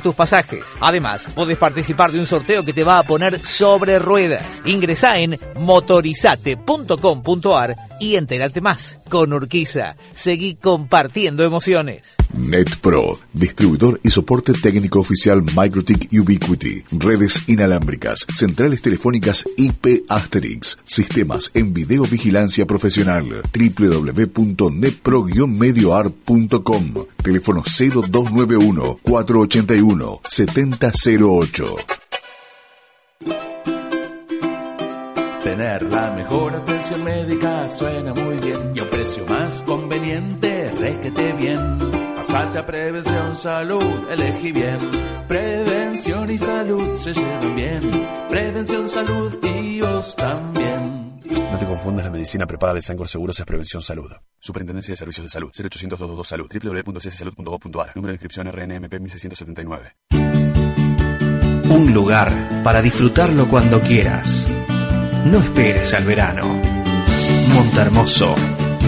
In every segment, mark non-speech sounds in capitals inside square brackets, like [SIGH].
tus pasajes. Además, podés participar de un sorteo que te va a poner sobre ruedas. Ingresa en motorizate.com.ar y entérate más. Con Urquiza, seguí compartiendo emociones. NetPro, distribuidor y soporte técnico oficial MikroTik Ubiquiti, redes inalámbricas, centrales telefónicas IP Asterix, sistemas en videovigilancia profesional, www.netpro-medioar.com, teléfono 0291 481 7008. Tener la mejor atención médica suena muy bien y a un precio más conveniente, requete bien. Pasate a Prevención Salud, elegí bien. Prevención y salud se llevan bien. Prevención Salud y vos también. No te confundas, la medicina prepaga de Sangor Seguros es Prevención Salud. Superintendencia de Servicios de Salud. 0800 222 Salud. www.cssalud.gov.ar. Número de inscripción RNMP 1679. Un lugar para disfrutarlo cuando quieras. No esperes al verano. Montermoso,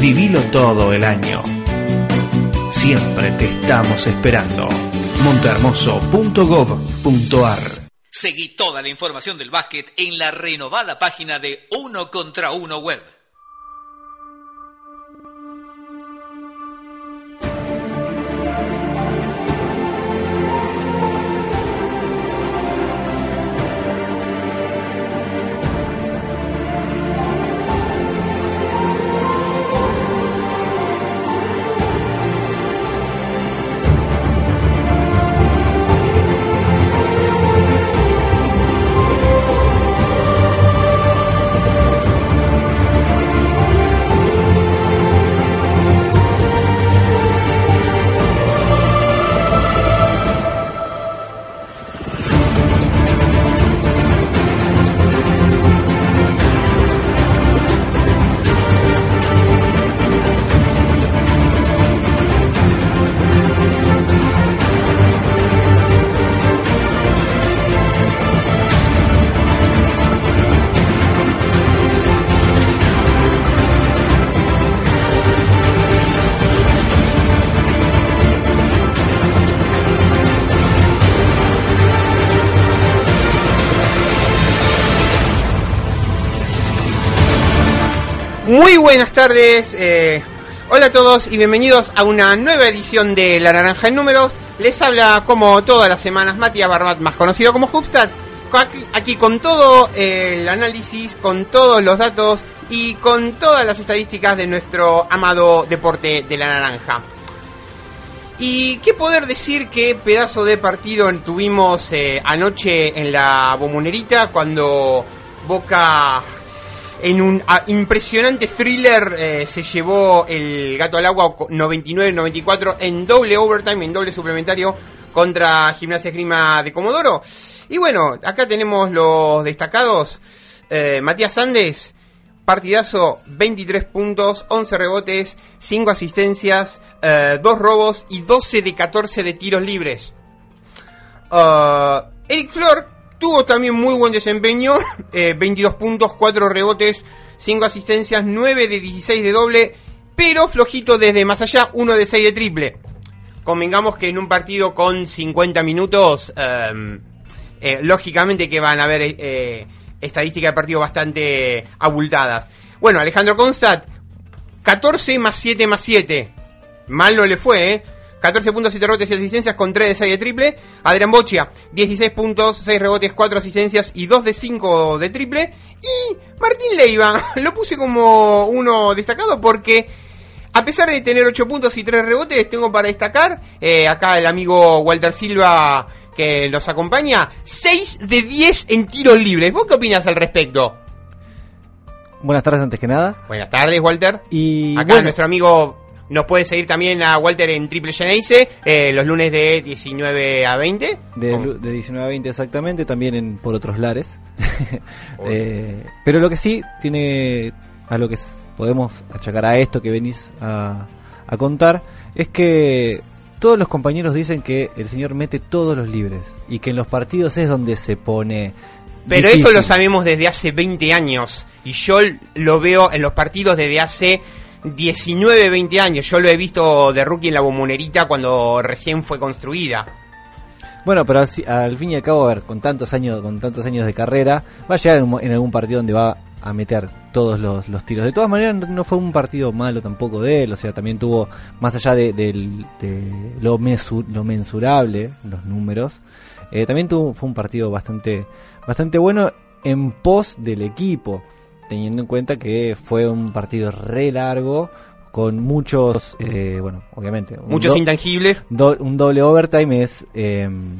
vivilo todo el año. Siempre te estamos esperando. montermoso.gov.ar Seguí toda la información del básquet en la renovada página de Uno contra Uno Web. Buenas tardes, eh, hola a todos y bienvenidos a una nueva edición de La Naranja en Números. Les habla como todas las semanas Matías Barbat, más conocido como Hubstats, aquí, con todo el análisis, con todos los datos y con todas las estadísticas de nuestro amado deporte de la naranja. Y qué poder decir qué pedazo de partido tuvimos eh, anoche en la Bomunerita cuando Boca en un ah, impresionante thriller eh, se llevó el gato al agua 99-94 en doble overtime, en doble suplementario contra Gimnasia Grima de Comodoro. Y bueno, acá tenemos los destacados. Eh, Matías Sandes, partidazo, 23 puntos, 11 rebotes, 5 asistencias, 2 robos y 12 de 14 de tiros libres. Uh, Eric Flor, Tuvo también muy buen desempeño, [LAUGHS] eh, 22 puntos, 4 rebotes, 5 asistencias, 9 de 16 de doble, pero flojito desde más allá, 1 de 6 de triple. Convengamos que en un partido con 50 minutos, eh, eh, lógicamente que van a haber eh, estadísticas de partido bastante abultadas. Bueno, Alejandro Constat, 14 más 7 más 7. Mal no le fue, ¿eh? 14 puntos, 7 rebotes y asistencias con 3 de 6 de triple. Adrián Bochia, 16 puntos, 6 rebotes, 4 asistencias y 2 de 5 de triple. Y Martín Leiva, [LAUGHS] lo puse como uno destacado porque a pesar de tener 8 puntos y 3 rebotes, tengo para destacar, eh, acá el amigo Walter Silva que los acompaña, 6 de 10 en tiros libres. ¿Vos qué opinas al respecto? Buenas tardes antes que nada. Buenas tardes, Walter. Y Acá bueno, nuestro amigo nos puede seguir también a Walter en Triple Geneise eh, los lunes de 19 a 20. de, Con- lu- de 19 a 20 exactamente, también en, por otros lares. [LAUGHS] Eh, pero lo que sí tiene, a lo que podemos achacar a esto que venís a, a contar, es que todos los compañeros dicen que el señor mete todos los libres y que en los partidos es donde se pone... Pero difícil. eso lo sabemos desde hace 20 años. Y yo lo veo en los partidos desde hace 19, 20 años. Yo lo he visto de rookie en la bombonerita cuando recién fue construida. Bueno, pero al, al fin y al cabo, a ver, con tantos años, con tantos años de carrera, va a llegar en, algún partido donde va a meter todos los, los tiros. De todas maneras, no fue un partido malo tampoco de él, o sea, también tuvo, más allá de, lo, mesu- lo mensurable, los números, eh, también tuvo, fue un partido bastante, bastante bueno en pos del equipo, teniendo en cuenta que fue un partido re largo, con muchos, eh, bueno, obviamente, Muchos intangibles. do- un doble overtime es... em,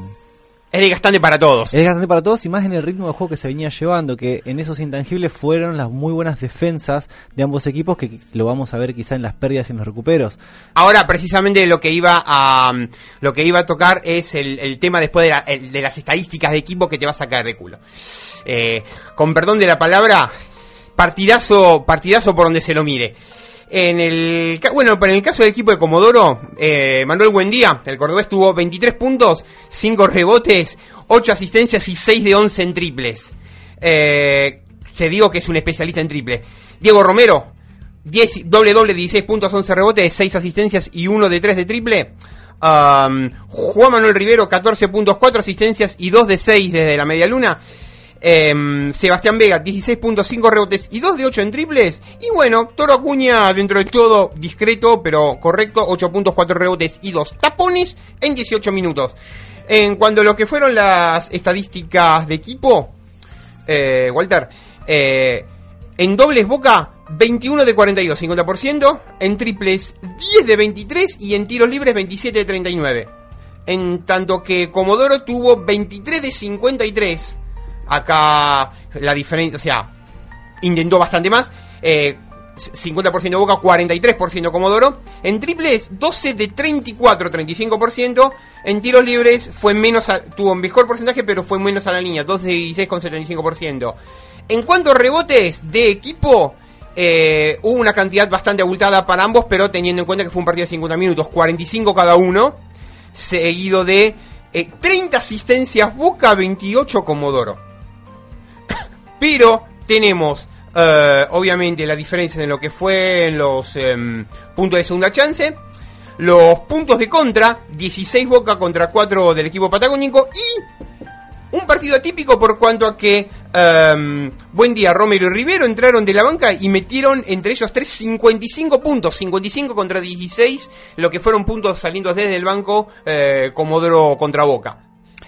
Es desgastante para todos. es gastante para todos y más en el ritmo de juego que se venía llevando, que en esos intangibles fueron las muy buenas defensas de ambos equipos, que lo vamos a ver quizá en las pérdidas y en los recuperos. Ahora, precisamente lo que iba a lo que iba a tocar es el, el tema después de, la- el- de las estadísticas de equipo que te va a sacar de culo. Eh, con perdón de la palabra, partidazo, partidazo por donde se lo mire. En el, bueno, en el caso del equipo de Comodoro, eh, Manuel Buendía, el cordobés tuvo 23 puntos, 5 rebotes, 8 asistencias y 6 de 11 en triples. Eh, te digo que es un especialista en triple. Diego Romero, 10, doble doble, 16 puntos, 11 rebotes, 6 asistencias y 1 de 3 de triple. Um, Juan Manuel Rivero, 14 puntos, 4 asistencias y 2 de 6 desde la media luna. Em, Sebastián Vega, 16.5 rebotes y 2 de 8 en triples. Y bueno, Toro Acuña, dentro de todo, discreto, pero correcto, 8 puntos, 4 rebotes y 2 tapones en 18 minutos. En cuanto a lo que fueron las estadísticas de equipo, eh, Walter, eh, en dobles Boca, 21 de 42, 50%, en triples 10 de 23 y en tiros libres 27 de 39. En tanto que Comodoro tuvo 23 de 53. Acá la diferencia, o sea, intentó bastante más. Eh, 50% Boca, 43% Comodoro. En triples, 12 de 34, 35%. En tiros libres fue menos, a- tuvo un mejor porcentaje, pero fue menos a la línea, 12 de 16 con 75%. En cuanto a rebotes de equipo, eh, hubo una cantidad bastante abultada para ambos, pero teniendo en cuenta que fue un partido de 50 minutos, 45 cada uno, seguido de eh, 30 asistencias Boca, 28 Comodoro. Pero tenemos, eh, obviamente, la diferencia en lo que fue en los em, puntos de segunda chance. Los puntos de contra, 16 Boca contra 4 del equipo patagónico. Y un partido atípico por cuanto a que em, Buen Día, Romero y Rivero entraron de la banca y metieron entre ellos tres 55 puntos. 55 contra 16, lo que fueron puntos saliendo desde el banco eh, Comodoro contra Boca.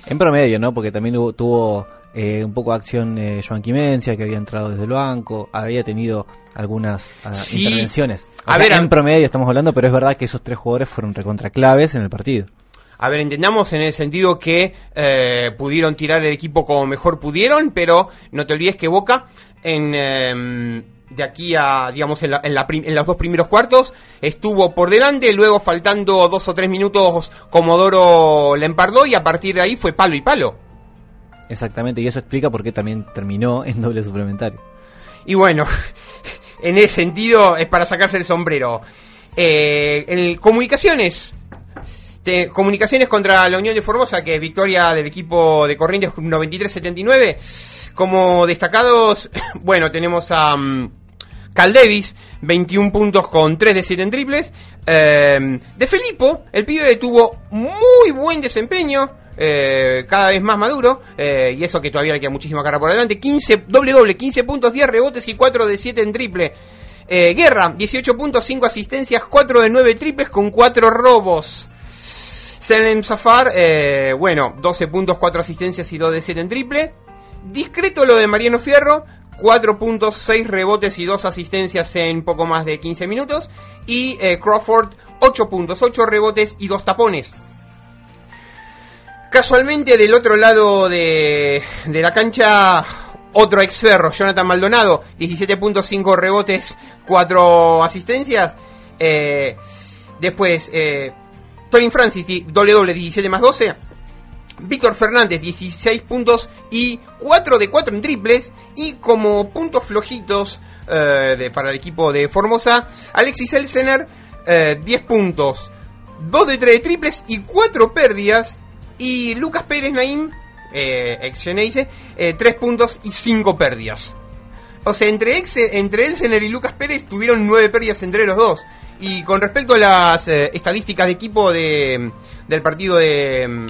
En promedio, ¿no? Porque también tuvo eh, un poco de acción eh, Joan Quimencia, que había entrado desde el banco, había tenido algunas ah, Sí. intervenciones. O A sea, ver, en promedio estamos hablando, pero es verdad que esos tres jugadores fueron recontra claves en el partido. A ver, entendamos en el sentido que eh, pudieron tirar el equipo como mejor pudieron, pero no te olvides que Boca en em, de aquí a digamos en, la- en la prim- en los dos primeros cuartos estuvo por delante, luego faltando dos o tres minutos Comodoro la empardó y a partir de ahí fue palo y palo. Exactamente, y eso explica por qué también terminó en doble suplementario. Y bueno, [LAUGHS] en ese sentido es para sacarse el sombrero. Eh, en comunicaciones. Comunicaciones contra la Unión de Formosa, que es victoria del equipo de Corrientes 93-79. Como destacados, [COUGHS] bueno, tenemos a mm, Cal Davis, 21 puntos con 3 de 7 en triples. Eh, de Felipo, el pibe tuvo muy buen desempeño. Eh, cada vez más maduro, eh, y eso que todavía le queda muchísima carga por delante. 15, doble doble, 15 puntos, 10 rebotes y 4 de 7 en triple. Eh, Guerra, 18 puntos, 5 asistencias, 4 de 9 triples con 4 robos. Selem Zafar, eh, bueno, 12 puntos, 4 asistencias y 2 de 7 en triple. Discreto lo de Mariano Fierro, 4 puntos, 6 rebotes y 2 asistencias en poco más de 15 minutos. Y eh, Crawford, 8 puntos, 8 rebotes y 2 tapones. Casualmente del otro lado de, de la cancha, otro ex ferro, Jonathan Maldonado, 17.5 rebotes, 4 asistencias. Eh, después, eh, Tony Francis, doble doble, 17 más 12. Víctor Fernández, 16 puntos y 4 de 4 en triples. Y como puntos flojitos eh, de- para el equipo de Formosa, Alexis Elsener, eh, 10 puntos, 2 de 3 de triples y 4 pérdidas. Y Lucas Pérez Naim, eh, ex Geneise, eh, 3 puntos y 5 pérdidas. O sea, entre, ex, entre Elsener y Lucas Pérez tuvieron 9 pérdidas entre los dos. Y con respecto a las eh, estadísticas de equipo de, del partido de,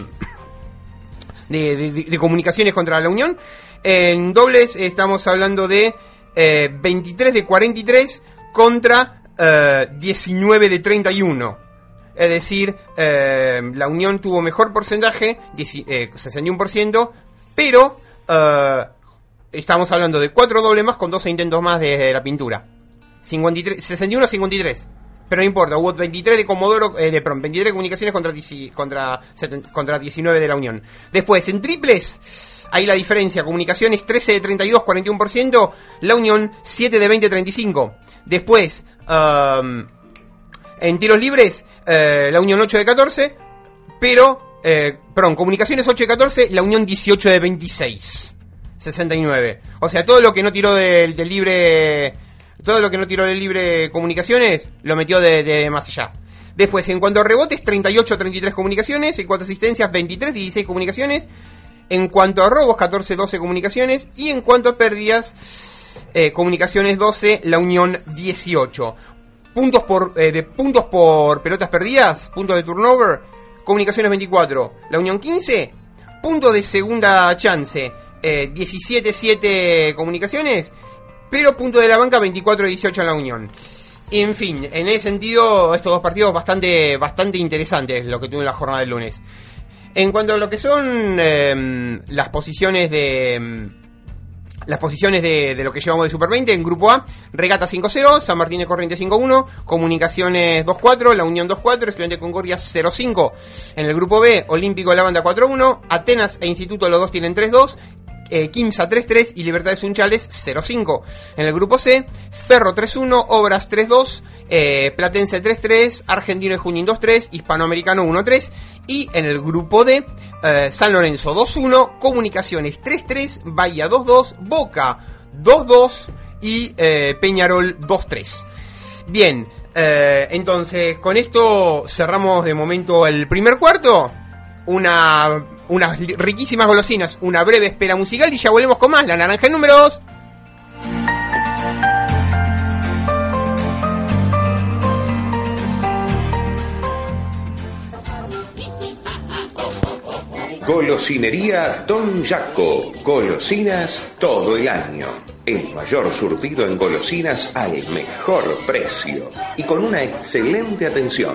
de, de- de comunicaciones contra la Unión. En dobles estamos hablando de eh, 23 de 43 contra eh, 19 de 31. Es decir, eh, la Unión tuvo mejor porcentaje, 10 eh, 61%, pero eh, estamos hablando de 4 dobles más con 12 intentos más de, la pintura. 53, 61 a 53. Pero no importa, hubo 23 de Comodoro, eh, de, perdón, 23 de comunicaciones contra, 10 contra, 70 contra 19 de la Unión. Después, en triples, ahí la diferencia, comunicaciones 13 de 32, 41%, la Unión 7 de 20, 35. Después, um, en tiros libres, eh, la Unión 8 de 14, pero, eh, perdón, comunicaciones 8 de 14, la Unión 18 de 26. 69. O sea, todo lo que no tiró del, del libre. Todo lo que no tiró del libre comunicaciones, lo metió de, de más allá. Después, en cuanto a rebotes, 38-33 comunicaciones. En cuanto a asistencias, 23-16 comunicaciones. En cuanto a robos, 14-12 comunicaciones. Y en cuanto a pérdidas, eh, comunicaciones 12, la Unión 18. Puntos por, eh, de puntos por pelotas perdidas, puntos de turnover, comunicaciones 24, la Unión 15, puntos de segunda chance, eh, 17-7 comunicaciones, pero punto de la banca 24-18 en la Unión. En fin, en ese sentido, estos dos partidos bastante, bastante interesantes lo que tuvo la jornada del lunes. En cuanto a lo que son eh, las posiciones de em, las posiciones de, de lo que llevamos de Super 20 en Grupo A, Regata 5-0, San Martín de Corrientes 5-1, Comunicaciones 2-4, La Unión 2-4, Estudiante Concordia 0-5. En el Grupo B, Olímpico La Banda 4-1, Atenas e Instituto los dos tienen 3-2, eh, Quimsa 3-3 y Libertad de Sunchales 0-5. En el grupo C, Ferro 3-1, Obras 3-2, eh, Platense 3-3, Argentino y Junín 2-3, Hispanoamericano 1-3. Y en el grupo D, eh, San Lorenzo 2-1, Comunicaciones 3-3, Bahía 2-2, Boca 2-2 y eh, Peñarol 2-3. Bien, eh, entonces con esto cerramos de momento el primer cuarto. Una, unas riquísimas golosinas, una breve espera musical y ya volvemos con más. La naranja en números. Golosinería Don Jaco. Golosinas todo el año. El mayor surtido en golosinas al mejor precio y con una excelente atención.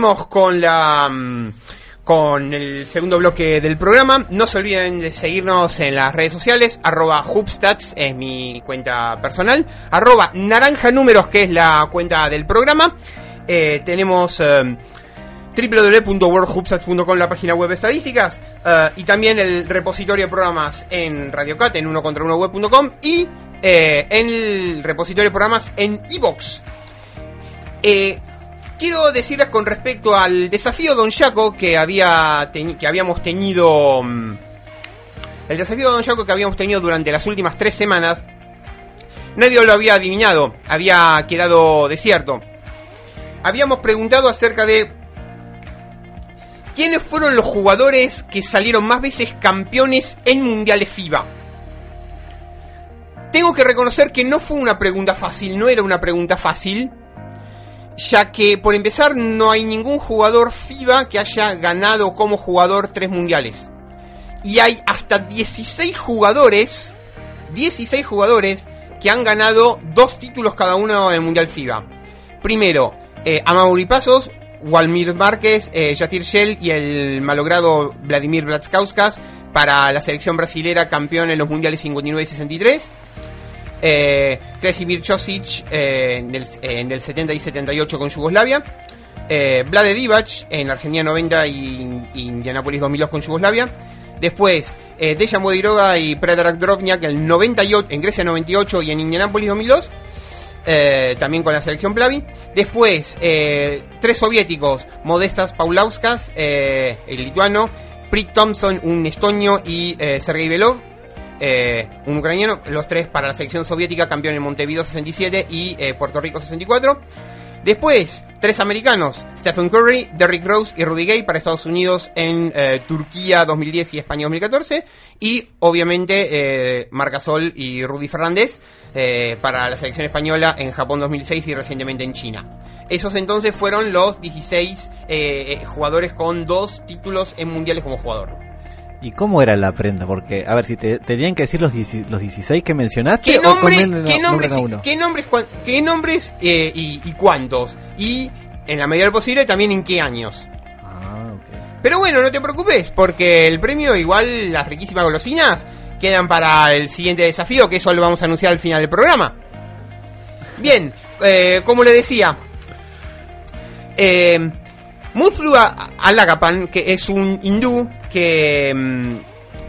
Con la mm, con el segundo bloque del programa. No se olviden de seguirnos en las redes sociales. Arroba Hubstats es mi cuenta personal. Arroba Naranja Números, que es la cuenta del programa. Eh, tenemos eh, www.worldhubstats.com, la página web de estadísticas. eh, y también el repositorio de programas en RadioCat, en uno contra uno web.com. Y eh, en el repositorio de programas en iVox. Eh, quiero decirles con respecto al desafío Don Jaco que había que habíamos tenido mm, el desafío Don Jaco que habíamos tenido durante las últimas tres semanas nadie lo había adivinado había quedado desierto. Habíamos preguntado acerca de quiénes fueron los jugadores que salieron más veces campeones en mundiales FIBA tengo que reconocer que no fue una pregunta fácil no era una pregunta fácil ya que por empezar no hay ningún jugador FIBA que haya ganado como jugador tres mundiales. Y hay hasta 16 jugadores, 16 jugadores que han ganado dos títulos cada uno en el Mundial FIBA. Primero, eh, Amaury Pasos, Walmir Márquez, eh, Yatir Shell y el malogrado Vladimir Blatskauskas para la selección brasilera campeón en los Mundiales 59 y 63. Eh, Kresimir Josic eh, en, el, eh, en el 70 y 78 con Yugoslavia. Eh, Vlade Divac en Argentina 90 y, y Indianapolis 2002 con Yugoslavia. Después, eh, Dejan Modiroga y Predrag Drobniak en, el 98, en Grecia 98 y en Indianapolis 2002. eh, también con la selección Plavi. Después, eh, tres soviéticos, Modestas Paulauskas, eh, el lituano, Prit Thompson, un estonio, y eh, Sergei Belov, eh, un ucraniano, los tres para la selección soviética, campeón en Montevideo 67 y eh, Puerto Rico 64. Después, tres americanos, Stephen Curry, Derrick Rose y Rudy Gay para Estados Unidos en eh, Turquía 2010 y España 2014. Y obviamente eh, Marcasol y Rudy Fernández para la selección española en Japón 2006 y recientemente en China. Esos entonces fueron los 16 eh, eh, jugadores con dos títulos en mundiales como jugador. ¿Y cómo era la prenda? Porque, a ver, si te, te tenían que decir los, los 16 que mencionaste ¿Qué, nombre, nombres, qué nombres, qué nombres eh, y, y cuántos? Y en la medida de lo posible también en qué años. Ah, ok. Pero bueno, no te preocupes, porque el premio, igual las riquísimas golosinas, quedan para el siguiente desafío, que eso lo vamos a anunciar al final del programa. Bien, eh, como le decía, eh, Mutlu Alagapan, que es un hindú que mm,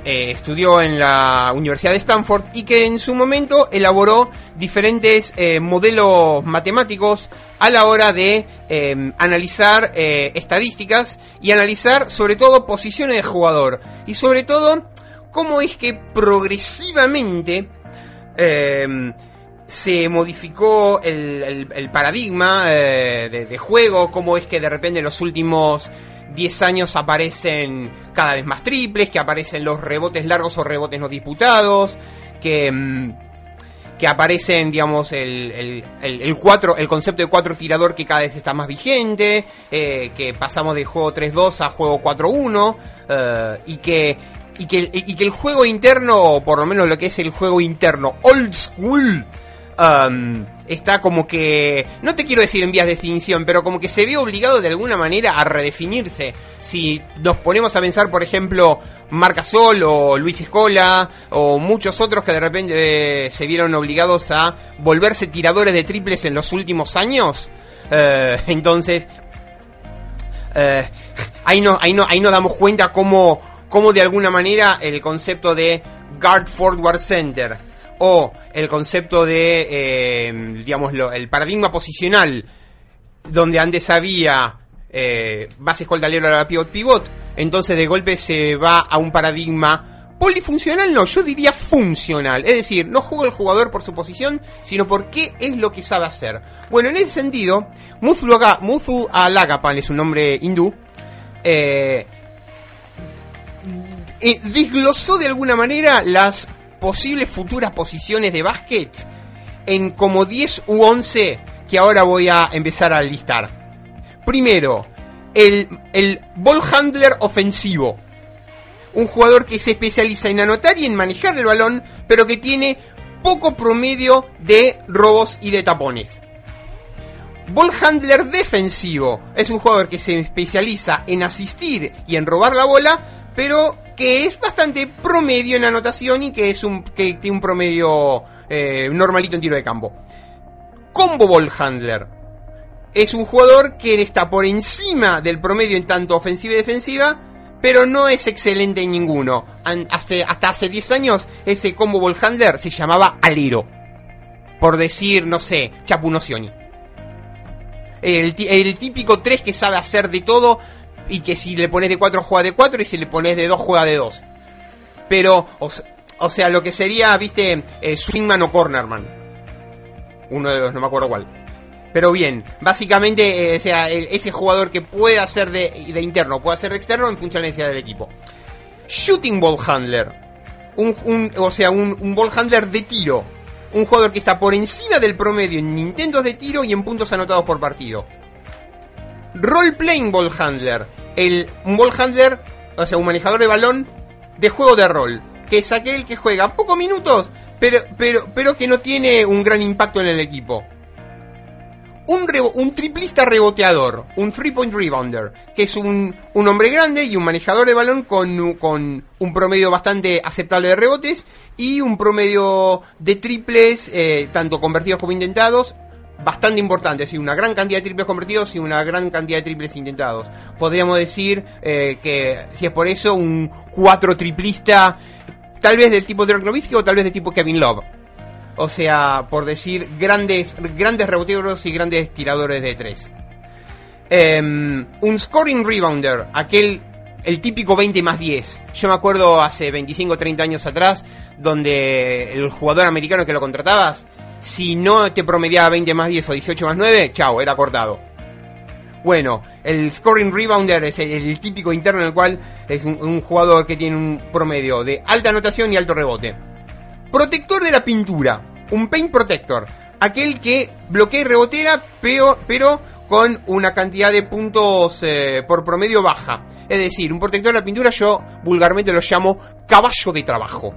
eh, estudió en la Universidad de Stanford y que en su momento elaboró diferentes eh, modelos matemáticos a la hora de eh, analizar eh, estadísticas y analizar sobre todo posiciones de jugador. Y sobre todo cómo es que progresivamente eh, se modificó el, paradigma de, juego, cómo es que de repente en los últimos 10 años aparecen cada vez más triples, que aparecen los rebotes largos o rebotes no disputados, que, mm, que aparecen, digamos, el, el, cuatro, el concepto de cuatro tirador que cada vez está más vigente, eh, que pasamos de juego 3-2 a juego 4-1, eh, y que y que, y que el juego interno, o por lo menos lo que es el juego interno old school, um, está como que, no te quiero decir en vías de extinción, pero como que se ve obligado de alguna manera a redefinirse. Si nos ponemos a pensar, por ejemplo, Marcasol o Luis Escola o muchos otros que de repente eh, se vieron obligados a volverse tiradores de triples en los últimos años, eh, entonces eh, ahí, no, ahí, no, ahí nos damos cuenta cómo, cómo de alguna manera el concepto de guard forward center o el concepto de, eh, digamos, lo- el paradigma posicional, donde antes había eh, base escoltalero a la pivot pivot, entonces de golpe se va a un paradigma polifuncional, no, yo diría funcional. Es decir, no juega el jugador por su posición, sino por qué es lo que sabe hacer. Bueno, en ese sentido, Muthu Alagapan es un nombre hindú. Eh, eh, desglosó de alguna manera las posibles futuras posiciones de básquet en como 10 u 11 que ahora voy a empezar a listar. Primero, el, el ball handler ofensivo. Un jugador que se especializa en anotar y en manejar el balón, pero que tiene poco promedio de robos y de tapones. Ball handler defensivo. Es un jugador que se especializa en asistir y en robar la bola, pero que es bastante promedio en anotación y que es un que tiene un promedio eh, normalito en tiro de campo. Combo ball handler. Es un jugador que está por encima del promedio en tanto ofensiva y defensiva, pero no es excelente en ninguno. Hace, hasta hace 10 años ese combo ball handler se llamaba alero. Por decir, no sé, Chapu Nocioni. El, el típico 3 que sabe hacer de todo y que si le pones de 4 juega de 4 y si le pones de 2 juega de 2. Pero, o, sea, lo que sería, viste, eh, Swingman o Cornerman. Uno de los, no me acuerdo cuál. Pero bien, básicamente, eh, o sea, ese jugador que puede hacer de, de interno, puede hacer de externo en función de del equipo. Shooting Ball Handler. Un, o sea, un ball handler de tiro. Un jugador que está por encima del promedio en intentos de tiro y en puntos anotados por partido. Role Playing Ball Handler. El, un ball handler, o sea, un manejador de balón de juego de rol. Que es aquel que juega pocos minutos, pero, pero, pero que no tiene un gran impacto en el equipo. Un, un triplista reboteador, un three point rebounder, que es un, un hombre grande y un manejador de balón con, con, un promedio bastante aceptable de rebotes y un promedio de triples, eh, tanto convertidos como intentados, bastante importante, es decir, una gran cantidad de triples convertidos y una gran cantidad de triples intentados. Podríamos decir eh, que, si es por eso, un cuatro triplista, tal vez del tipo Dirk Nowitzki o tal vez del tipo Kevin Love. O sea, por decir, grandes, grandes reboteadores y grandes tiradores de tres. Em, un scoring rebounder, aquel, el típico 20 más 10. Yo me acuerdo hace 25 o 30 años atrás, donde el jugador americano que lo contratabas si no te promediaba 20 más 10 o 18 más 9, chao, era cortado. Bueno, el scoring rebounder es el, típico interno en el cual es un, jugador que tiene un promedio de alta anotación y alto rebote. Protector de la pintura, un paint protector, aquel que bloquea y rebotera, pero, pero con una cantidad de puntos eh, por promedio baja. Es decir, un protector de la pintura yo vulgarmente lo llamo caballo de trabajo.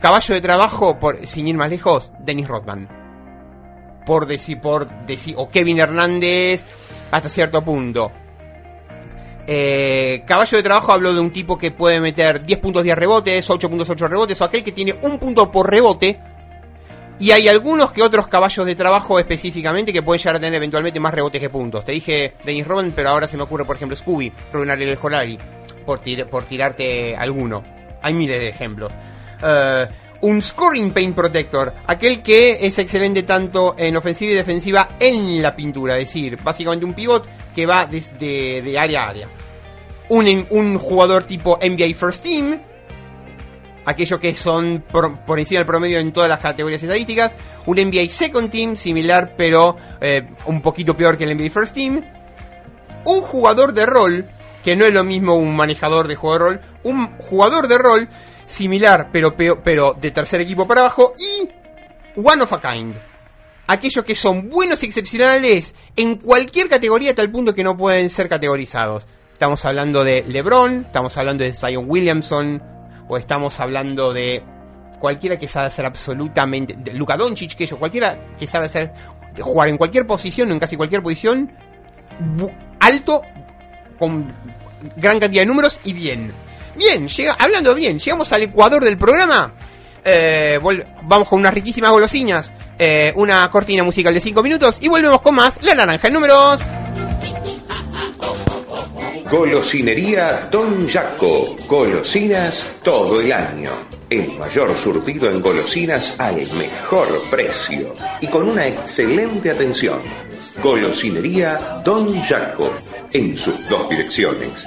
Caballo de trabajo, por, sin ir más lejos, Dennis Rodman por decir, por decir, o Kevin Hernández hasta cierto punto. Eh, caballo de trabajo habló de un tipo que puede meter 10 puntos 10 rebotes, 8 puntos 8 rebotes, o aquel que tiene un punto por rebote. Y hay algunos que otros caballos de trabajo específicamente que pueden llegar a tener eventualmente más rebotes que puntos. Te dije Dennis Robin, pero ahora se me ocurre, por ejemplo, Scooby, Rubén Ariel Jolari, por, por tirarte alguno. Hay miles de ejemplos. Uh, un Scoring Paint Protector, aquel que es excelente tanto en ofensiva y defensiva en la pintura, es decir, básicamente un pivot que va desde de área a área. Un, un jugador tipo NBA First Team, aquellos que son por, encima del promedio en todas las categorías estadísticas, un NBA Second Team, similar pero eh, un poquito peor que el NBA First Team, un jugador de rol, que no es lo mismo un manejador de juego de rol, un jugador de rol similar, pero, pero, de tercer equipo para abajo, y One of a Kind. Aquellos que son buenos y excepcionales en cualquier categoría, tal punto que no pueden ser categorizados. Estamos hablando de LeBron, estamos hablando de Zion Williamson, o estamos hablando de cualquiera que sabe hacer absolutamente. De Luka Doncic, que yo, cualquiera que sabe hacer. jugar en cualquier posición, en casi cualquier posición, alto, con gran cantidad de números y bien. Bien, llega, hablando bien, llegamos al ecuador del programa. Eh, vamos con unas riquísimas golosinas, eh, una cortina musical de 5 minutos y volvemos con más La Naranja en números. Golosinería Don Jaco. Golosinas todo el año. El mayor surtido en golosinas al mejor precio y con una excelente atención. Golosinería Don Jaco. En sus dos direcciones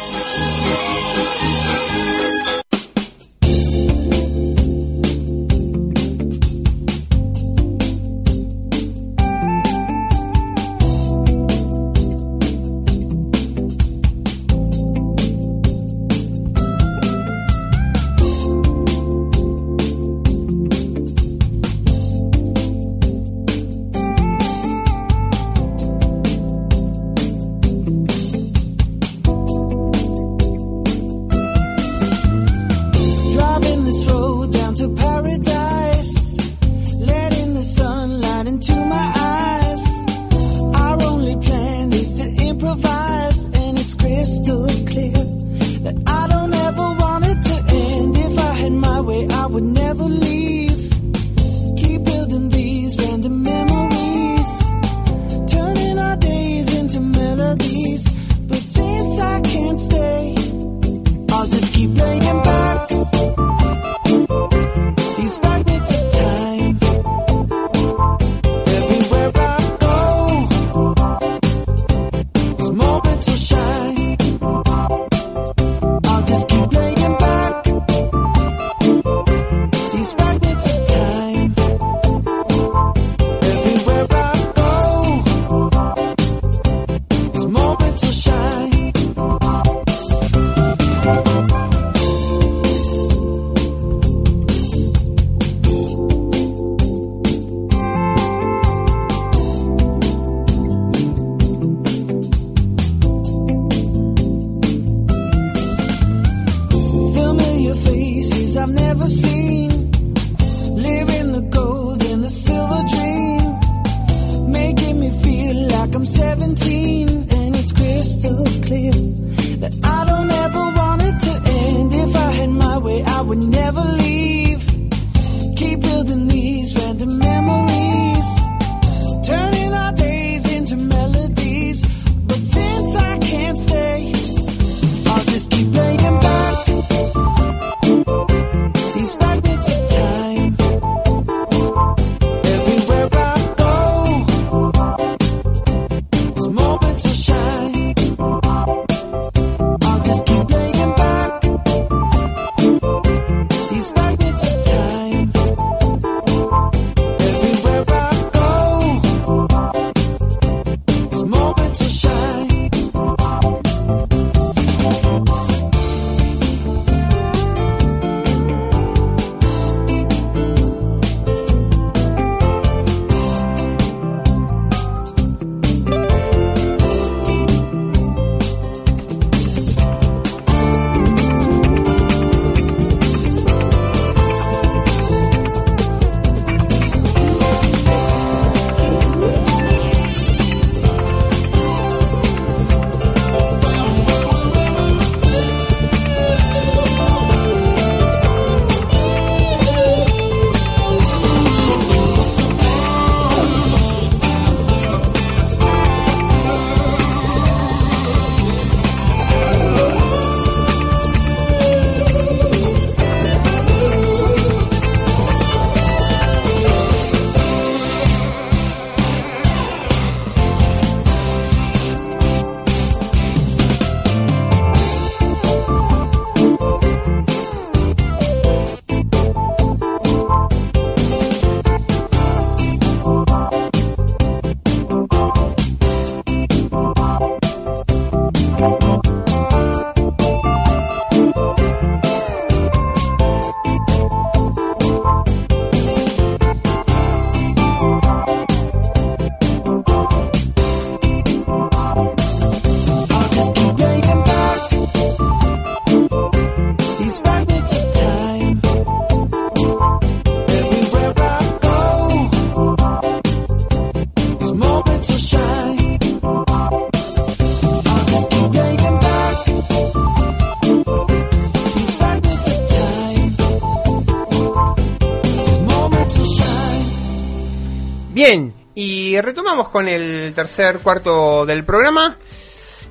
Y retomamos con el tercer cuarto del programa.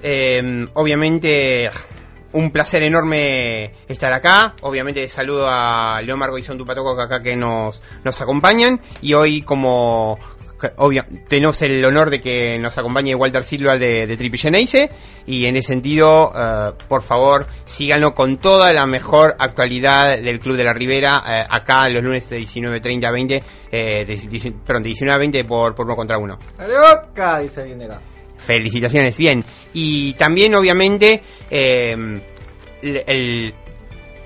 Eh, obviamente, un placer enorme estar acá. Obviamente, saludo a León Margo y Son Tupatoco acá que nos, nos acompañan. Y hoy, como obvio, tenemos el honor de que nos acompañe Walter Silva de, de Triple Geneise. Y en ese sentido, eh, por favor, síganlo con toda la mejor actualidad del Club de la Ribera. eh, acá los lunes de 19.30 a 20. Eh, de, de- perdón, de 19 a 20 por, por uno contra uno. ¡Ale boca! Dice alguien de acá. Felicitaciones, bien. Y también, obviamente, eh, el, el-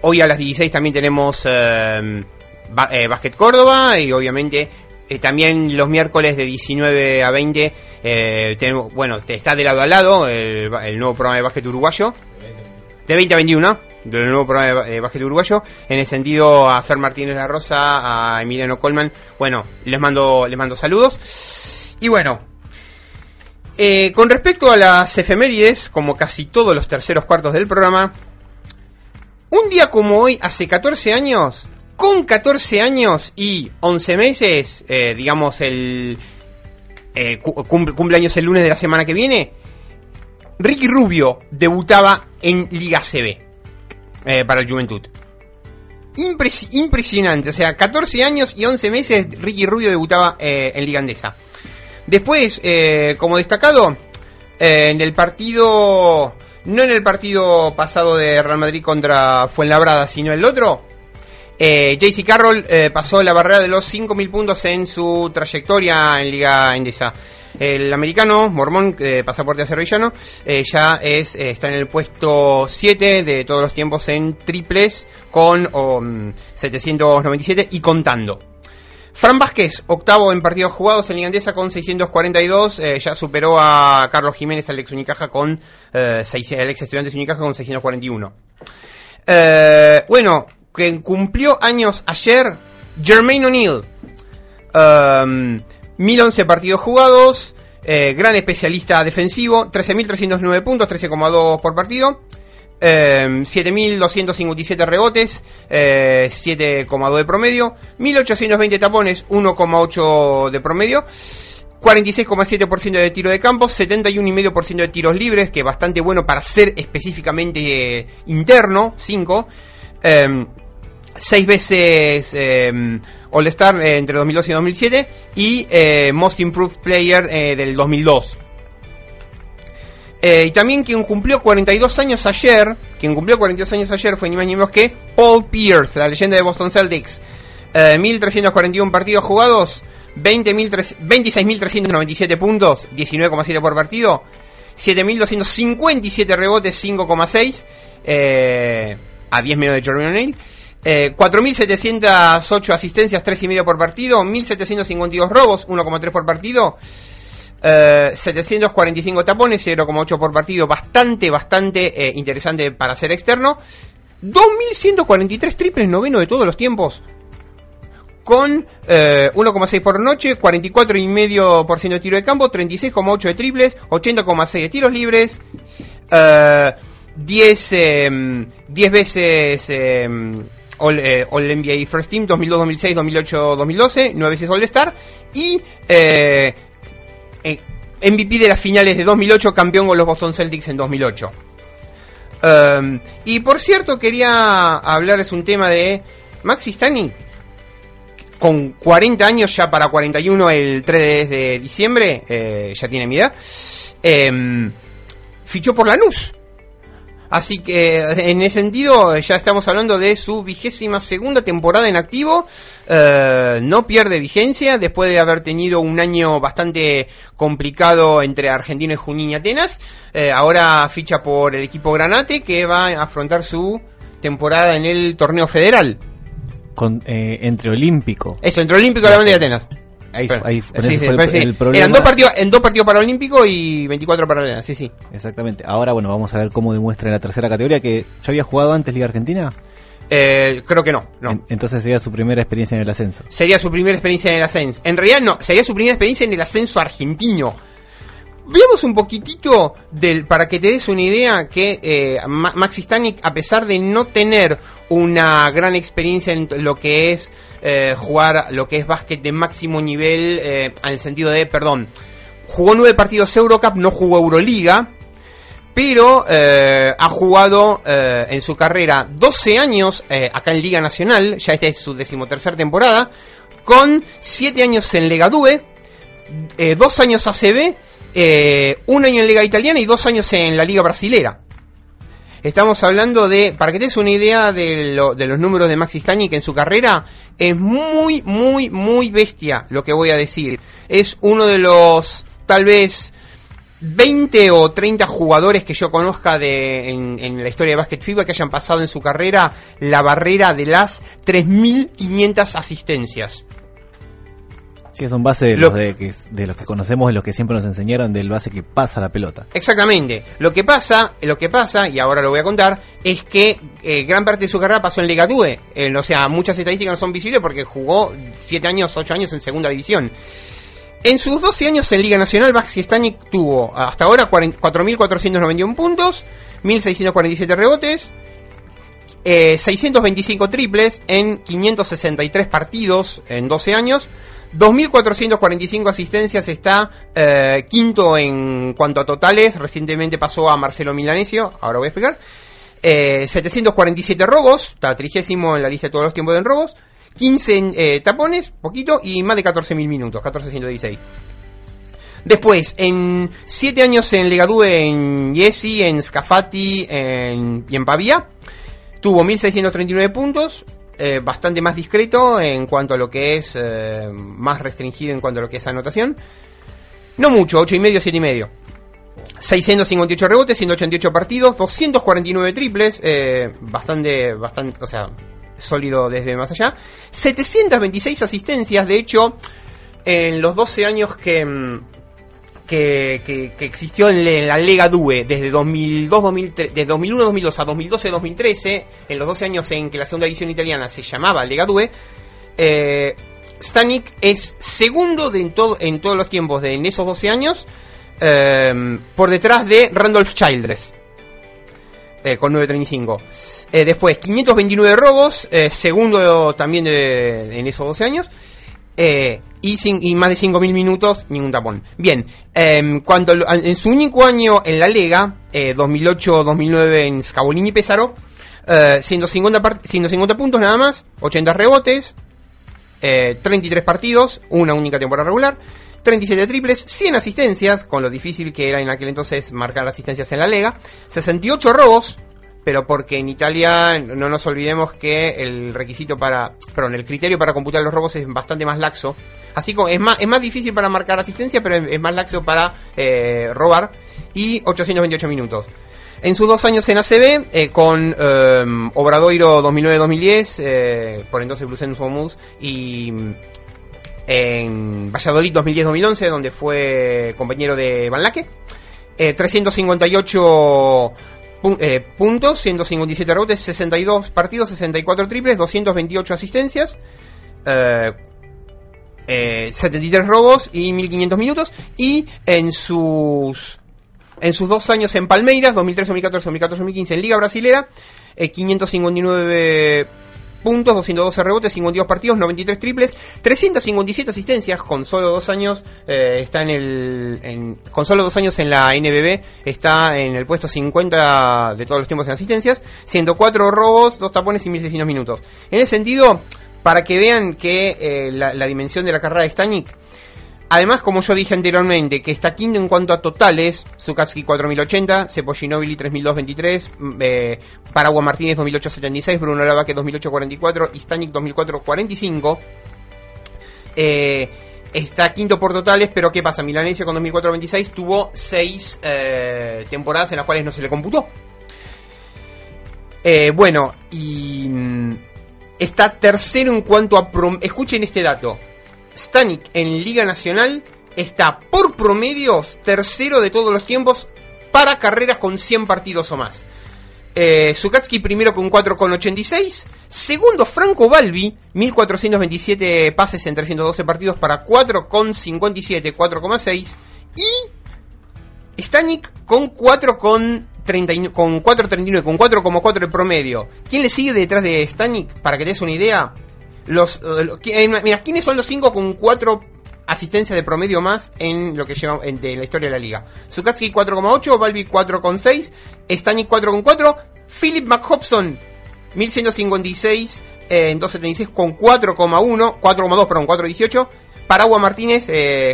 hoy a las 16 también tenemos eh, ba- eh, Básquet Córdoba y obviamente eh, también los miércoles de 19 a 20 eh, tenemos, bueno, está de lado a lado el, nuevo programa de básquet uruguayo. De 20 a 21, del nuevo programa de de básquet uruguayo. En el sentido a Fer Martínez La Rosa, a Emiliano Colman. Bueno, les mando, les mando saludos. Y bueno, eh, con respecto a las efemérides, como casi todos los terceros cuartos del programa, un día como hoy, hace 14 años, con 14 años y 11 meses, eh, digamos el eh, cu- cumple- cumpleaños el lunes de la semana que viene, Ricky Rubio debutaba en Liga CB eh, para el Juventud. Impres- impresionante, o sea, 14 años y 11 meses Ricky Rubio debutaba en Liga Andesa. Después, como destacado, en el partido, no en el partido pasado de Real Madrid contra Fuenlabrada, sino el otro, eh, JC Carroll eh, pasó la barrera de los 5.000 puntos en su trayectoria en Liga Endesa. El americano, Mormón, eh, pasaporte azerbaiyano, eh, ya es, eh, está en el puesto 7 de todos los tiempos en triples con oh, mm, 797 y contando. Fran Vázquez, octavo en partidos jugados en Liga Andesa con 642, eh, ya superó a Carlos Jiménez, Alex Unicaja con eh, ex estudiante de Unicaja con 641. Eh, bueno, que cumplió años ayer, Jermaine O'Neal. Um, 1011 partidos jugados, Eh, gran especialista defensivo, 13.309 puntos, 13,2 por partido. Eh, 7.257 rebotes, eh, 7,2 de promedio. 1.820 tapones, 1,8 de promedio. 46,7% de tiro de campo, 71,5% de tiros libres, que bastante bueno para ser específicamente eh, interno, 5. Seis veces eh, All-Star eh, entre 2002 y 2007 y eh, Most Improved Player eh, del 2002. Eh, y también quien cumplió 42 años ayer, quien cumplió 42 años ayer fue ni más ni menos que Paul Pierce, la leyenda de Boston Celtics. Eh, 1341 partidos jugados, 20.300 26.397 puntos, 19,7 por partido, 7.257 rebotes, 5,6, eh, a 10 menos de Jordan O'Neal. Eh, 4.708 asistencias, 3,5 por partido. 1.752 robos, 1,3 por partido. Eh, 745 tapones, 0,8 por partido. Bastante, bastante eh, interesante para ser externo. 2.143 triples, noveno de todos los tiempos. Con eh, 1,6 por noche, 44,5% de tiro de campo, 36,8 de triples, 80,6 de tiros libres. Eh, 10, eh, 10 veces eh, All, eh, NBA First Team 2002, 2006, 2008, 2012, 9 veces All Star y eh, MVP de las finales de 2008, campeón con los Boston Celtics en 2008. Um, y por cierto, quería hablarles un tema de Maxi Stani, con 40 años, ya para 41 el 3 de diciembre, eh, ya tiene mi edad, eh, fichó por Lanús. Así que en ese sentido ya estamos hablando de su vigésima segunda temporada en activo. Eh, no pierde vigencia después de haber tenido un año bastante complicado entre Argentina y Junín y Atenas. Eh, ahora ficha por el equipo Granate que va a afrontar su temporada en el torneo federal. Con, eh, entre Olímpico. Eso, entre Olímpico y la banda de Atenas. Ahí, Pero- ahí sí, sí, fue el- pero sí. el problema. Eran dos partidos, en dos partidos para Olímpico y 24 para Atenas, sí, sí. Exactamente. Ahora, bueno, vamos a ver cómo demuestra en la tercera categoría que ya había jugado antes Liga Argentina. Eh, creo que no, no. En- entonces sería su primera experiencia en el ascenso. Sería su primera experiencia en el ascenso. En realidad no, sería su primera experiencia en el ascenso argentino. Veamos un poquitito del, para que te des una idea que eh, Ma- Maxi Stanic, a pesar de no tener una gran experiencia en lo que es eh, jugar lo que es básquet de máximo nivel, eh, en el sentido de, perdón, jugó nueve partidos Eurocup, no jugó Euroliga, pero eh, ha jugado eh, en su carrera 12 años acá en Liga Nacional, ya esta es su decimotercera temporada, con 7 años en Legadue, eh, 2 años ACB, eh, un año en Liga Italiana y 2 años en la Liga Brasilera. Estamos hablando de, para que te una idea de, lo- de los números de Maxi Stanic en su carrera, es muy, muy, muy bestia lo que voy a decir. Es uno de los, tal vez, 20 o 30 jugadores que yo conozca de, en, en la historia de Basket FIBA que hayan pasado en su carrera la barrera de las 3.500 asistencias. Sí, es un base de Lo- los, de, que, de los que conocemos, de los que siempre nos enseñaron, del base que pasa la pelota. Exactamente. Lo que pasa, lo que pasa, y ahora lo voy a contar, es que eh, gran parte de su carrera pasó en Liga 2. Eh, o sea, muchas estadísticas no son visibles porque jugó 7 años, 8 años en segunda división. En sus 12 años en Liga Nacional, Baxi Stanic tuvo hasta ahora 40 4.491 puntos, 1.647 rebotes, eh, 625 triples en 563 partidos en 12 años. 2.445 asistencias está eh, quinto en cuanto a totales. Recientemente pasó a Marcelo Milanesio. Ahora voy a explicar. Eh, 747 robos. Está trigésimo en la lista de todos los tiempos en robos. 15 en, eh, tapones, poquito. Y más de 14.000 minutos. 1416. Después, en 7 años en Legadue, en Yesi, en Scafati en, y en Pavía. Tuvo 1.639 puntos, eh, bastante más discreto en cuanto a lo que es, eh, más restringido en cuanto a lo que es anotación. No mucho, 8 y medio, 7 y medio. 658 rebotes, 188 partidos, 249 triples, eh, bastante, bastante, o sea, sólido desde más allá. 726 asistencias, de hecho, en los 12 años que, mm, que, que- existió en, la Lega Due desde 2002, 2003, de 2001, 2002 a 2012, 2013, en los 12 años en que la segunda división italiana se llamaba Lega Due, eh, Stanik es segundo en, todo, en todos los tiempos de en esos 12 años, eh, por detrás de Randolph Childress, eh, con 9.35. Eh, después, 529 robos, segundo también de, en esos 12 años. Eh, y, sin- y más de 5.000 minutos, ningún tapón. Bien, em, cuando en su único año en la Lega, eh, 2008-2009 en Scavolini Pesaro, eh, 150, par- 150 puntos nada más, 80 rebotes, eh, 33 partidos, una única temporada regular, 37 triples, 100 asistencias, con lo difícil que era en aquel entonces marcar asistencias en la Lega, 68 robos, pero porque en Italia no nos olvidemos que el requisito para, perdón, el criterio para computar los robos es bastante más laxo. Así como es más, es más difícil para marcar asistencia, pero es, más laxo para eh, robar. Y 828 minutos. En sus dos años en ACB, eh, con eh, Obradoiro 2009-2010, eh, por entonces Blues Moose, y en Valladolid 2010-2011, donde fue compañero de Van Laque. Eh, 358 pu- eh, puntos, 157 rebotes, 62 partidos, 64 triples, 228 asistencias, eh, eh, 73 robos y 1500 minutos. Y en sus en sus dos años en Palmeiras, 2013, 2014, 2014, 2015 en Liga Brasilera, eh, 559 puntos, 212 rebotes, 52 partidos, 93 triples, 357 asistencias con solo dos años, eh, está en el, en- con solo dos años en la NBB, está en el puesto 50 de todos los tiempos en asistencias, 104 robos, dos tapones y 1600 minutos. En ese sentido, para que vean que eh, la, dimensión de la carrera de Stanik, Además, como yo dije anteriormente, que está quinto en cuanto a totales, Zukatsky 4080, Cepollinobili 3223, mm, eh, Paragua Martínez 2876, Bruno Lavaque 2844 y Stanik 2445. Eh, está quinto por totales, pero ¿qué pasa? Milanesio con 2426 tuvo seis eh, temporadas en las cuales no se le computó. Eh, bueno, y mm, está tercero en cuanto a... prom- Escuchen este dato. Stanik en Liga Nacional está por promedios tercero de todos los tiempos para carreras con 100 partidos o más. Eh, Zukatsky primero con 4,86. Segundo Franco Balbi, 1427 pases en 312 partidos para 4,57, 4,6. Y Stanik con 4,39, con 4,39, con 4,4 de promedio. ¿Quién le sigue detrás de Stanik? Para que te des una idea. Los, eh, eh, mira, ¿quiénes son los 5 con 4 asistencias de promedio más en lo que lleva en- de la historia de la liga? Zukatsky 4,8, Balbi 4,6, Stanik 4,4, Philip McHobson 1156 eh, en 276 con 4,1, 4,2, perdón, 4,18. Paragua Martínez,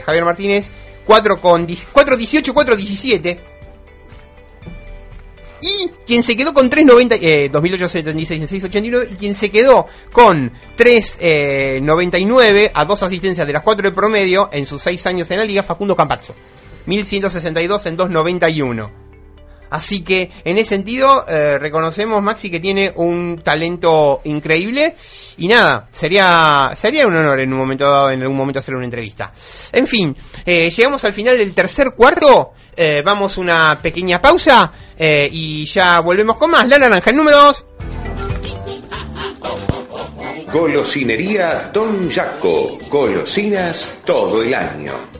Javier Martínez 4 con 10 4,18, 4,17. Y quien se quedó con 3.90, eh, 2008-76 en 6.89, y quien se quedó con 3.99 a dos asistencias de las 4 de promedio en sus 6 años en la liga, Facundo Campazzo. 1162 en 2.91. Así que en ese sentido eh, reconocemos Maxi que tiene un talento increíble y nada, sería sería un honor en un momento dado, en algún momento hacer una entrevista. En fin, eh, llegamos al final del tercer cuarto, eh, vamos una pequeña pausa eh, y ya volvemos con más. La naranja, el número 2. Golosinería Don Jaco. Golosinas todo el año.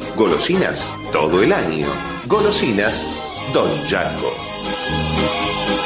Golosinas todo el año. Golosinas Don Jaco.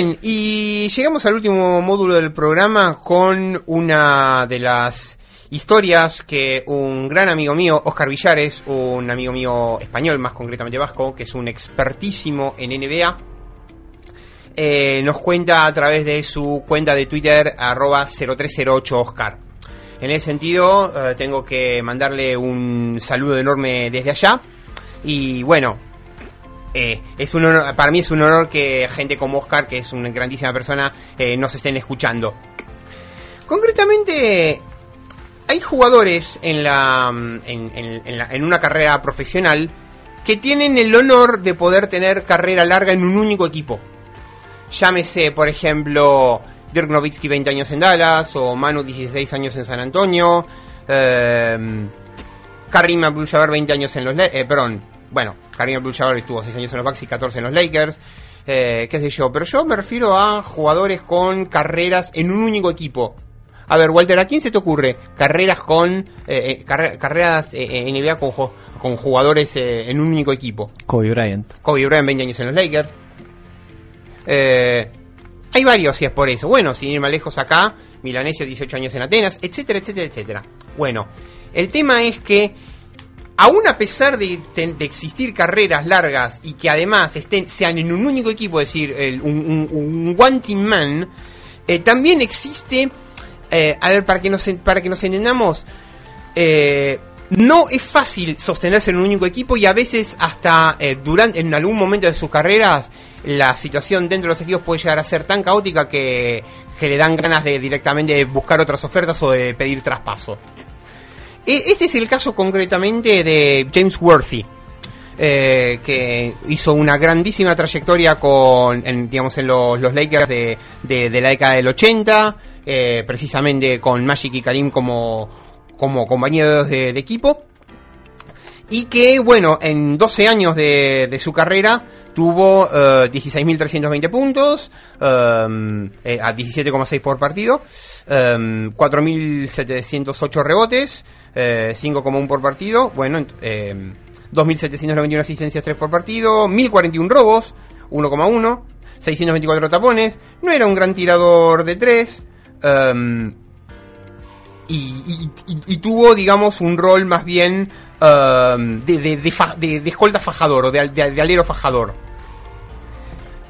Y llegamos al último módulo del programa con una de las historias que un gran amigo mío, Oscar Villares, un amigo mío español, más concretamente vasco, que es un expertísimo en NBA, eh, nos cuenta a través de su cuenta de Twitter, arroba 0308oscar. En ese sentido, eh, tengo que mandarle un saludo enorme desde allá. Y bueno, eh, es un honor- para mí es un honor que gente como Oscar, que es una grandísima persona, eh, nos estén escuchando. Concretamente, hay jugadores en, la, en, en- la- en una carrera profesional que tienen el honor de poder tener carrera larga en un único equipo. Llámese, por ejemplo, Dirk Nowitzki 20 años en Dallas, o Manu 16 años en San Antonio, eh, Karim Abdul-Jabbar 20 años en los... Eh, perdón, bueno, Karim Abdul-Jabbar estuvo 6 años en los Bucks y 14 en los Lakers, eh, qué sé yo, pero yo me refiero a jugadores con carreras en un único equipo. A ver, Walter, ¿a quién se te ocurre carreras con eh, eh, carre- carreras eh, NBA con, con jugadores en un único equipo? Kobe Bryant. Kobe Bryant 20 años en los Lakers. Hay varios si es por eso. Bueno, sin ir más lejos acá, Milanesio 18 años en Atenas, etcétera, etcétera, etcétera. Bueno, el tema es que aún a pesar de, de existir carreras largas y que además estén, sean en un único equipo, es decir, el- un, un- one team man, eh, también existe, eh, a ver, para que nos, para que nos entendamos, eh, no es fácil sostenerse en un único equipo y a veces hasta eh, durante en algún momento de sus carreras la situación dentro de los equipos puede llegar a ser tan caótica que, que le dan ganas de directamente buscar otras ofertas o de pedir traspaso. E- Este es el caso concretamente de James Worthy, eh, que hizo una grandísima trayectoria con, en, digamos, en los, los Lakers de, la década del 80, eh, precisamente con Magic y Karim como, como compañeros de, equipo. Y que, bueno, en 12 años de su carrera tuvo eh, 16.320 puntos, um, eh, a 17,6 por partido, um, 4.708 rebotes, eh, 5,1 por partido, bueno, eh, 2.791 asistencias 3 por partido, 1.041 robos, 1,1, 624 tapones, no era un gran tirador de 3, y, y- y- y tuvo, digamos, un rol más bien um, de, de, de fa- de- escolta fajador o de alero fajador.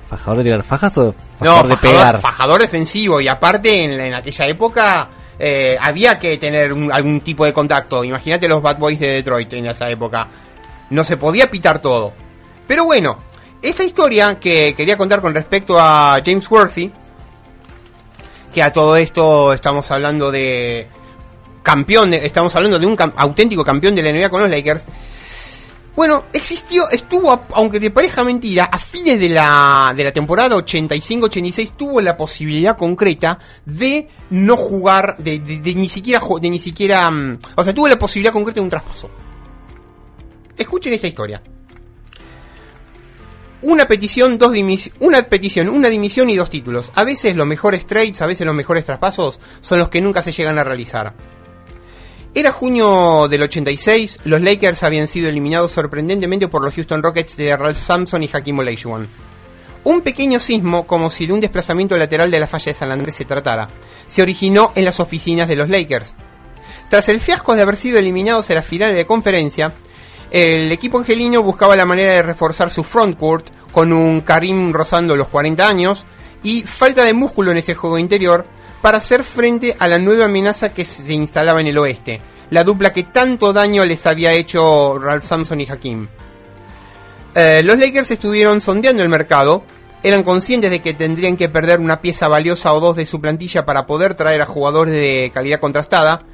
¿Fajador de tirar fajas o No, fajador de fajador, pegar? fajador defensivo. Y aparte, en, en aquella época eh, había que tener un- algún tipo de contacto. Imagínate los Bad Boys de Detroit en esa época. No se podía pitar todo. Pero bueno, esta historia que quería contar con respecto a James Worthy, que a todo esto estamos hablando de campeón, de- estamos hablando de un cam- auténtico campeón de la NBA con los Lakers. Bueno, existió, estuvo, aunque de pareja mentira, a fines de la, de la temporada 85-86 tuvo la posibilidad concreta de no jugar, de, ni siquiera, de ni siquiera, mm, o sea, tuvo la posibilidad concreta de un traspaso. Escuchen esta historia. Una petición, dos una petición, una dimisión y dos títulos. A veces los mejores trades, a veces los mejores traspasos son los que nunca se llegan a realizar. Era junio del 86, los Lakers habían sido eliminados sorprendentemente por los Houston Rockets de Ralph Sampson y Hakim Olajuwon. Un pequeño sismo, como si de un desplazamiento lateral de la falla de San Andrés se tratara, se originó en las oficinas de los Lakers. Tras el fiasco de haber sido eliminados en las finales de conferencia, el equipo angelino buscaba la manera de reforzar su frontcourt con un Karim rozando los 40 años y falta de músculo en ese juego interior para hacer frente a la nueva amenaza que se instalaba en el oeste, la dupla que tanto daño les había hecho Ralph Sampson y Hakim. Eh, los Lakers estuvieron sondeando el mercado, eran conscientes de que tendrían que perder una pieza valiosa o dos de su plantilla para poder traer a jugadores de calidad contrastada,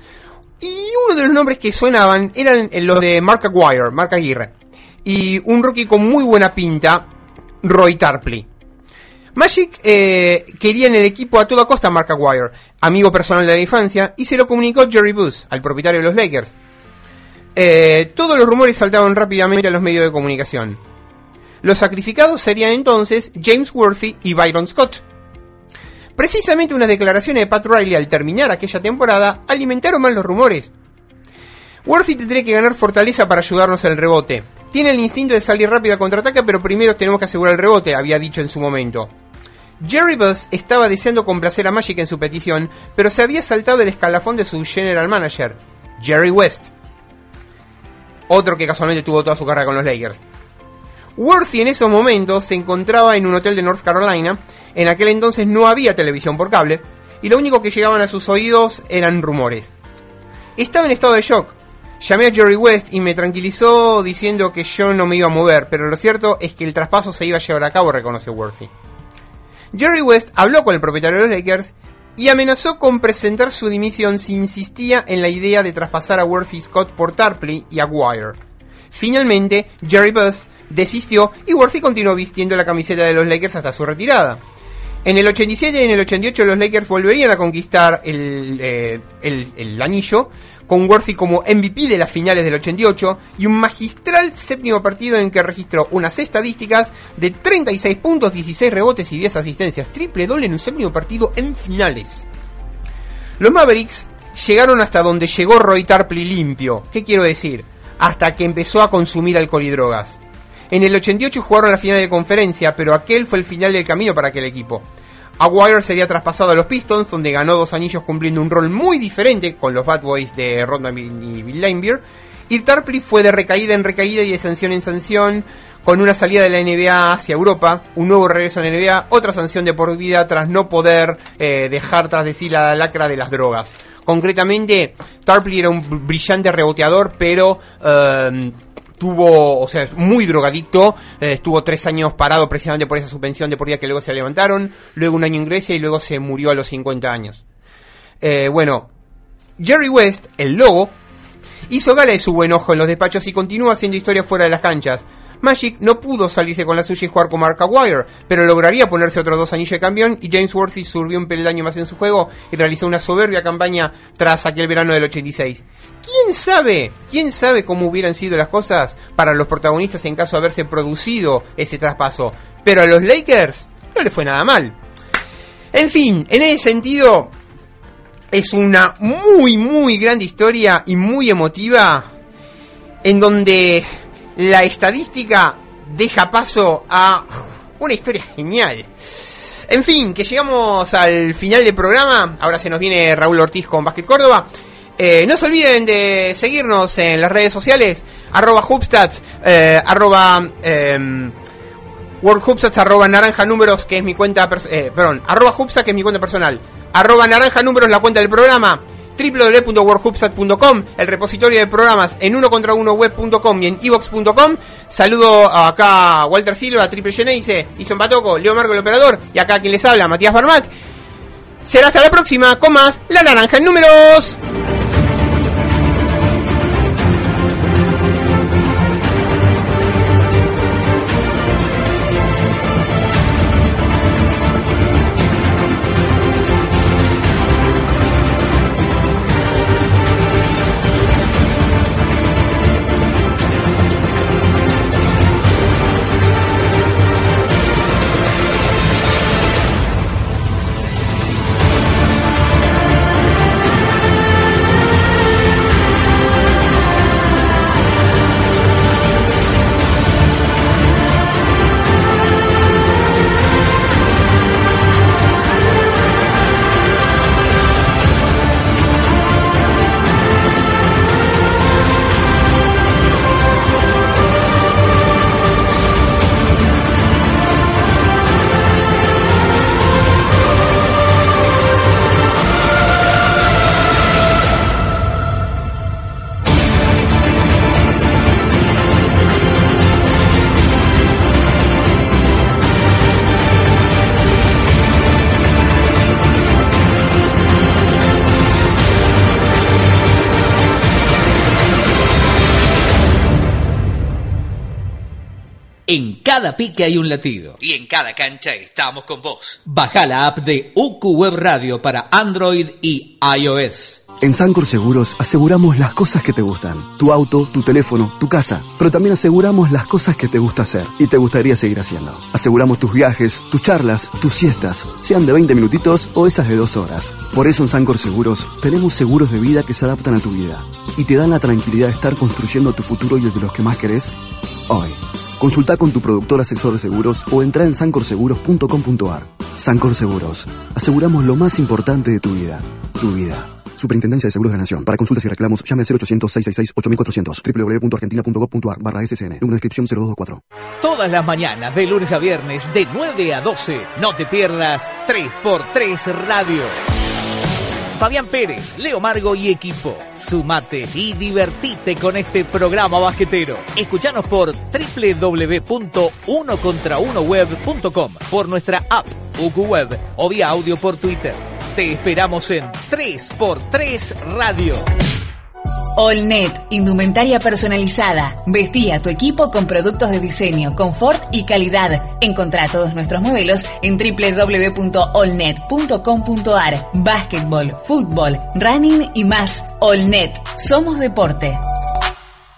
y uno de los nombres que sonaban eran los de Mark Aguirre, Mark Aguirre. Y un rookie con muy buena pinta, Roy Tarpley. Magic eh, quería en el equipo a toda costa a Mark Aguirre, amigo personal de la infancia, y se lo comunicó Jerry Buss, al propietario de los Lakers. Eh, todos los rumores saltaban rápidamente a los medios de comunicación. Los sacrificados serían entonces James Worthy y Byron Scott. Precisamente unas declaraciones de Pat Riley al terminar aquella temporada alimentaron más los rumores. Worthy tendría que ganar fortaleza para ayudarnos el rebote. Tiene el instinto de salir rápido a contraataque, pero primero tenemos que asegurar el rebote, había dicho en su momento. Jerry Buss estaba deseando complacer a Magic en su petición, pero se había saltado el escalafón de su general manager, Jerry West. Otro que casualmente tuvo toda su carrera con los Lakers. Worthy en esos momentos se encontraba en un hotel de North Carolina. En aquel entonces no había televisión por cable, y lo único que llegaban a sus oídos eran rumores. Estaba en estado de shock. Llamé a Jerry West y me tranquilizó diciendo que yo no me iba a mover, pero lo cierto es que el traspaso se iba a llevar a cabo, reconoció Worthy. Jerry West habló con el propietario de los Lakers y amenazó con presentar su dimisión si insistía en la idea de traspasar a Worthy Scott por Tarpley y Aguirre. Finalmente, Jerry Buss desistió y Worthy continuó vistiendo la camiseta de los Lakers hasta su retirada. En el 87 y en el 88 los Lakers volverían a conquistar el, eh, el, el anillo, con Worthy como MVP de las finales del 88 y un magistral séptimo partido en que registró unas estadísticas de 36 puntos, 16 rebotes y 10 asistencias, triple doble en un séptimo partido en finales. Los Mavericks llegaron hasta donde llegó Roy Tarpley limpio. ¿Qué quiero decir? Hasta que empezó a consumir alcohol y drogas. En el 88 jugaron la final de conferencia, pero aquel fue el final del camino para aquel equipo. Aguirre sería traspasado a los Pistons, donde ganó dos anillos cumpliendo un rol muy diferente con los Bad Boys de Rodman y Bill Laimbeer. Y Tarpley fue de recaída en recaída y de sanción en sanción, con una salida de la NBA hacia Europa, un nuevo regreso a la NBA, otra sanción de por vida tras no poder eh, dejar tras de sí la lacra de las drogas. Concretamente, Tarpley era un brillante reboteador, pero eh, tuvo, o sea, muy drogadicto, eh, estuvo tres años parado precisamente por esa suspensión de por día que luego se levantaron, luego un año en Grecia y luego se murió a los 50 años. Eh, bueno, Jerry West, el logo, hizo gala de su buen ojo en los despachos y continúa haciendo historia fuera de las canchas. Magic no pudo salirse con la suya y jugar con Mark Aguirre, pero lograría ponerse otros dos anillos de campeón y James Worthy subió un peldaño más en su juego y realizó una soberbia campaña tras aquel verano del 86. ¿Quién sabe? ¿Quién sabe cómo hubieran sido las cosas para los protagonistas en caso de haberse producido ese traspaso? Pero a los Lakers no le fue nada mal. En fin, en ese sentido, es una muy, muy grande historia y muy emotiva en donde la estadística deja paso a una historia genial. En fin, que llegamos al final del programa. Ahora se nos viene Raúl Ortiz con Basket Córdoba. Eh, no se olviden de seguirnos en las redes sociales, arroba Hubstats, eh, arroba eh, WorldHubstats, arroba naranja números, que es mi cuenta, eh, perdón, arroba que es mi cuenta personal, arroba naranja números, la cuenta del programa, www.worldhubstat.com, el repositorio de programas en uno contra uno web.com y en evox.com. Saludo acá a Walter Silva, Triple Geneise, Ison Patoco, Leo Marco el operador y acá quien les habla, Matías Barmat. Será hasta la próxima con más La Naranja en Números. En cada pique hay un latido. Y en cada cancha estamos con vos. Baja la app de UQ Web Radio para Android y iOS. En Sancor Seguros aseguramos las cosas que te gustan. Tu auto, tu teléfono, tu casa. Pero también aseguramos las cosas que te gusta hacer y te gustaría seguir haciendo. Aseguramos tus viajes, tus charlas, tus siestas, sean de 20 minutitos o esas de dos horas. Por eso en Sancor Seguros tenemos seguros de vida que se adaptan a tu vida y te dan la tranquilidad de estar construyendo tu futuro y el de los que más querés hoy. Consulta con tu productor asesor de seguros o entra en sancorseguros.com.ar. Sancor Seguros. Aseguramos lo más importante de tu vida. Tu vida. Superintendencia de Seguros de la Nación. Para consultas y reclamos, llame al 0800-666-8400. www.argentina.gov.ar barra SSN. Número de inscripción 0224. Todas las mañanas, de lunes a viernes, de 9 a 12. No te pierdas 3x3 Radio. Fabián Pérez, Leo Margo y equipo. Sumate y divertite con este programa basquetero. Escuchanos por www.unocontraunoweb.com, por nuestra app UQWeb o vía audio por Twitter. Te esperamos en 3x3 Radio. Allnet, indumentaria personalizada. Vestí a tu equipo con productos de diseño, confort y calidad. Encontrá todos nuestros modelos en www.allnet.com.ar. Básquetbol, fútbol, running y más. Allnet, somos deporte.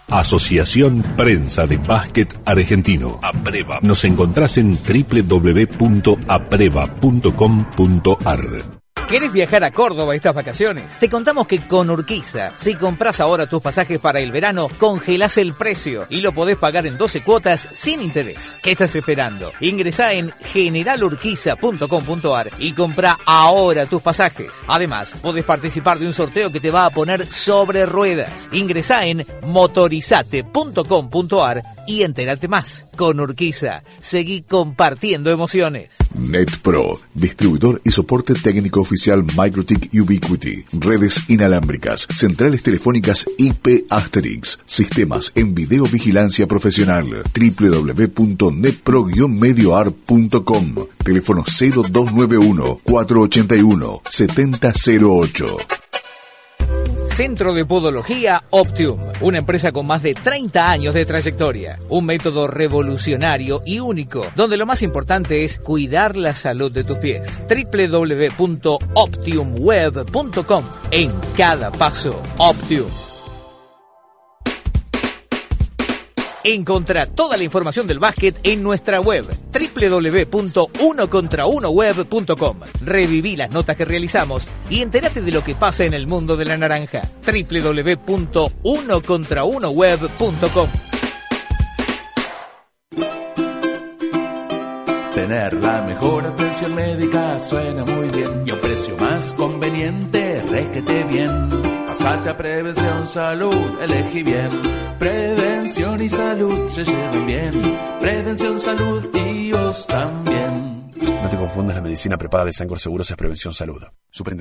Asociación Prensa de Básquet Argentino. Apreva. Nos encontrás en www.apreva.com.ar. ¿Querés viajar a Córdoba estas vacaciones? Te contamos que con Urquiza, si compras ahora tus pasajes para el verano, congelás el precio y lo podés pagar en 12 cuotas sin interés. ¿Qué estás esperando? Ingresá en generalurquiza.com.ar y compra ahora tus pasajes. Además, podés participar de un sorteo que te va a poner sobre ruedas. Ingresá en motorizate.com.ar y entérate más. Con Urquiza, seguí compartiendo emociones. NetPro, distribuidor y soporte técnico oficial Microtik Ubiquiti, redes inalámbricas, centrales telefónicas IP Asterix, sistemas en videovigilancia profesional, www.netpro-medioar.com, teléfono 0291 481 7008. Centro de Podología Optium, una empresa con más de 30 años de trayectoria, un método revolucionario y único, donde lo más importante es cuidar la salud de tus pies. www.optiumweb.com En cada paso, Optium. Encontrá toda la información del básquet en nuestra web www.unocontraunoweb.com. Reviví las notas que realizamos y entérate de lo que pasa en el mundo de la naranja. www.unocontraunoweb.com. Tener la mejor atención médica suena muy bien y a un precio más conveniente, requete bien. Pasate a Prevención Salud, elegí bien. Prevención y salud se llevan bien. Prevención, salud y vos también. No te confundas, la medicina prepaga de Sancor Seguros es prevención salud. Superintendencia